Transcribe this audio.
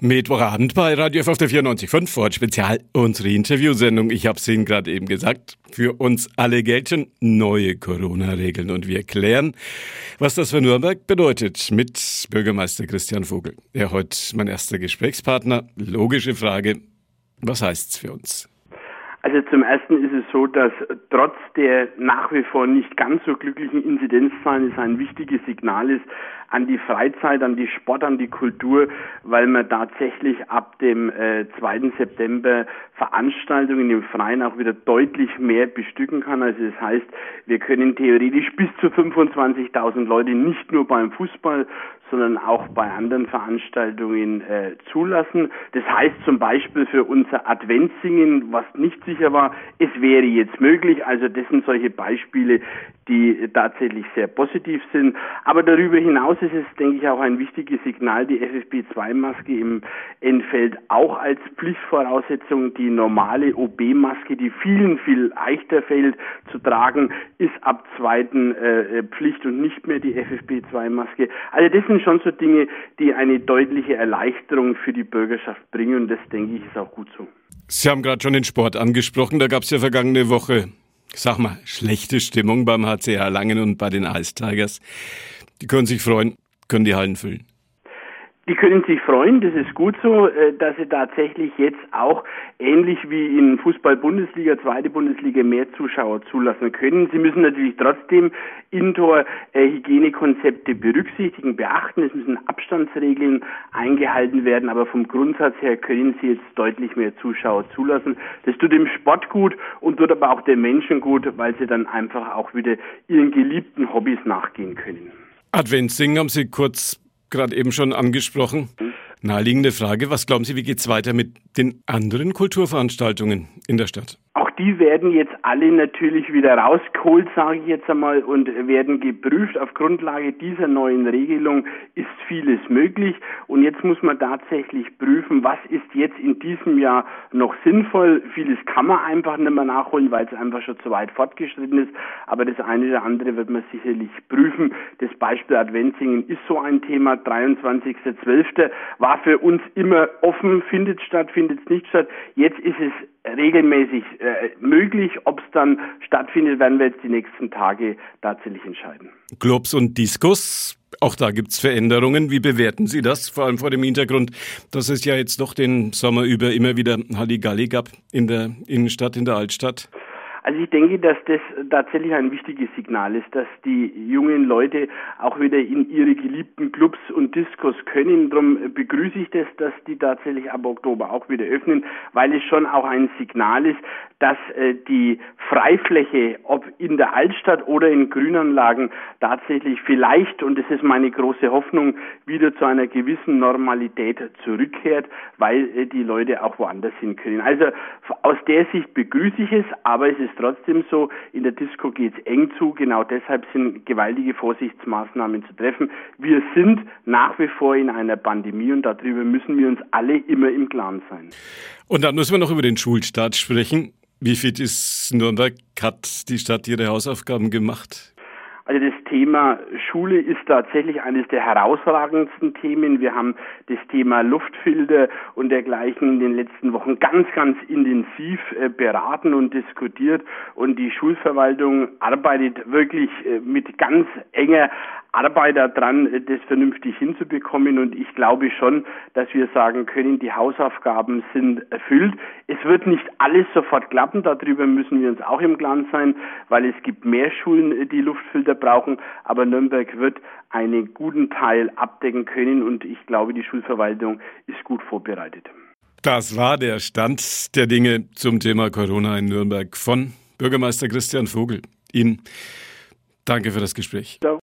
Mittwochabend bei Radio F auf der 94.5 vor Spezial unsere Interviewsendung. Ich habe es Ihnen gerade eben gesagt. Für uns alle gelten neue Corona-Regeln und wir klären, was das für Nürnberg bedeutet mit Bürgermeister Christian Vogel. Er heute mein erster Gesprächspartner. Logische Frage. Was heißt's für uns? Also zum ersten ist es so, dass trotz der nach wie vor nicht ganz so glücklichen Inzidenzzahlen es ein wichtiges Signal ist an die Freizeit, an die Sport, an die Kultur, weil man tatsächlich ab dem äh, 2. September Veranstaltungen im Freien auch wieder deutlich mehr bestücken kann. Also das heißt, wir können theoretisch bis zu 25.000 Leute nicht nur beim Fußball, sondern auch bei anderen Veranstaltungen äh, zulassen. Das heißt zum Beispiel für unser Adventssingen, was nicht sicher war, es wäre jetzt möglich. Also das sind solche Beispiele, die tatsächlich sehr positiv sind. Aber darüber hinaus ist es, denke ich, auch ein wichtiges Signal, die FFP2-Maske im Endfeld auch als Pflichtvoraussetzung. Die normale OB-Maske, die vielen viel leichter fällt zu tragen, ist ab zweiten äh, Pflicht und nicht mehr die FFP2-Maske. Also das sind schon so Dinge, die eine deutliche Erleichterung für die Bürgerschaft bringen und das, denke ich, ist auch gut so. Sie haben gerade schon den Sport angesprochen. Da gab es ja vergangene Woche sag mal, schlechte Stimmung beim HCR Langen und bei den Ice Tigers. Die können sich freuen, können die Hallen füllen. Die können sich freuen, das ist gut so, äh, dass sie tatsächlich jetzt auch ähnlich wie in Fußball-Bundesliga, zweite Bundesliga mehr Zuschauer zulassen können. Sie müssen natürlich trotzdem Indoor-Hygienekonzepte berücksichtigen, beachten. Es müssen Abstandsregeln eingehalten werden, aber vom Grundsatz her können sie jetzt deutlich mehr Zuschauer zulassen. Das tut dem Sport gut und tut aber auch den Menschen gut, weil sie dann einfach auch wieder ihren geliebten Hobbys nachgehen können. Adventssingen haben Sie kurz gerade eben schon angesprochen. Naheliegende Frage, was glauben Sie, wie geht es weiter mit den anderen Kulturveranstaltungen in der Stadt? Die werden jetzt alle natürlich wieder rausgeholt, sage ich jetzt einmal, und werden geprüft. Auf Grundlage dieser neuen Regelung ist vieles möglich. Und jetzt muss man tatsächlich prüfen, was ist jetzt in diesem Jahr noch sinnvoll. Vieles kann man einfach nicht mehr nachholen, weil es einfach schon zu weit fortgeschritten ist. Aber das eine oder andere wird man sicherlich prüfen. Das Beispiel Adventsingen ist so ein Thema. 23.12. war für uns immer offen, findet statt, findet nicht statt. Jetzt ist es regelmäßig äh, möglich. Ob es dann stattfindet, werden wir jetzt die nächsten Tage tatsächlich entscheiden. Clubs und Discos, auch da gibt es Veränderungen. Wie bewerten Sie das? Vor allem vor dem Hintergrund, dass es ja jetzt doch den Sommer über immer wieder Halligalli gab in der Innenstadt, in der Altstadt. Also ich denke, dass das tatsächlich ein wichtiges Signal ist, dass die jungen Leute auch wieder in ihre geliebten Clubs und Discos können. Darum begrüße ich das, dass die tatsächlich ab Oktober auch wieder öffnen, weil es schon auch ein Signal ist, dass äh, die Freifläche, ob in der Altstadt oder in Grünanlagen, tatsächlich vielleicht, und das ist meine große Hoffnung, wieder zu einer gewissen Normalität zurückkehrt, weil äh, die Leute auch woanders hin können. Also aus der Sicht begrüße ich es, aber es ist trotzdem so, in der Disco geht es eng zu, genau deshalb sind gewaltige Vorsichtsmaßnahmen zu treffen. Wir sind nach wie vor in einer Pandemie und darüber müssen wir uns alle immer im Klaren sein. Und dann müssen wir noch über den Schulstart sprechen. Wie fit ist Nürnberg? Hat die Stadt ihre Hausaufgaben gemacht? Also das Thema Schule ist tatsächlich eines der herausragendsten Themen. Wir haben das Thema Luftfilter und dergleichen in den letzten Wochen ganz, ganz intensiv äh, beraten und diskutiert. Und die Schulverwaltung arbeitet wirklich äh, mit ganz enger Arbeit daran, das vernünftig hinzubekommen. Und ich glaube schon, dass wir sagen können, die Hausaufgaben sind erfüllt. Es wird nicht alles sofort klappen. Darüber müssen wir uns auch im Klaren sein, weil es gibt mehr Schulen, die Luftfilter brauchen. Aber Nürnberg wird einen guten Teil abdecken können. Und ich glaube, die Schulverwaltung ist gut vorbereitet. Das war der Stand der Dinge zum Thema Corona in Nürnberg von Bürgermeister Christian Vogel. Ihnen danke für das Gespräch. Ja.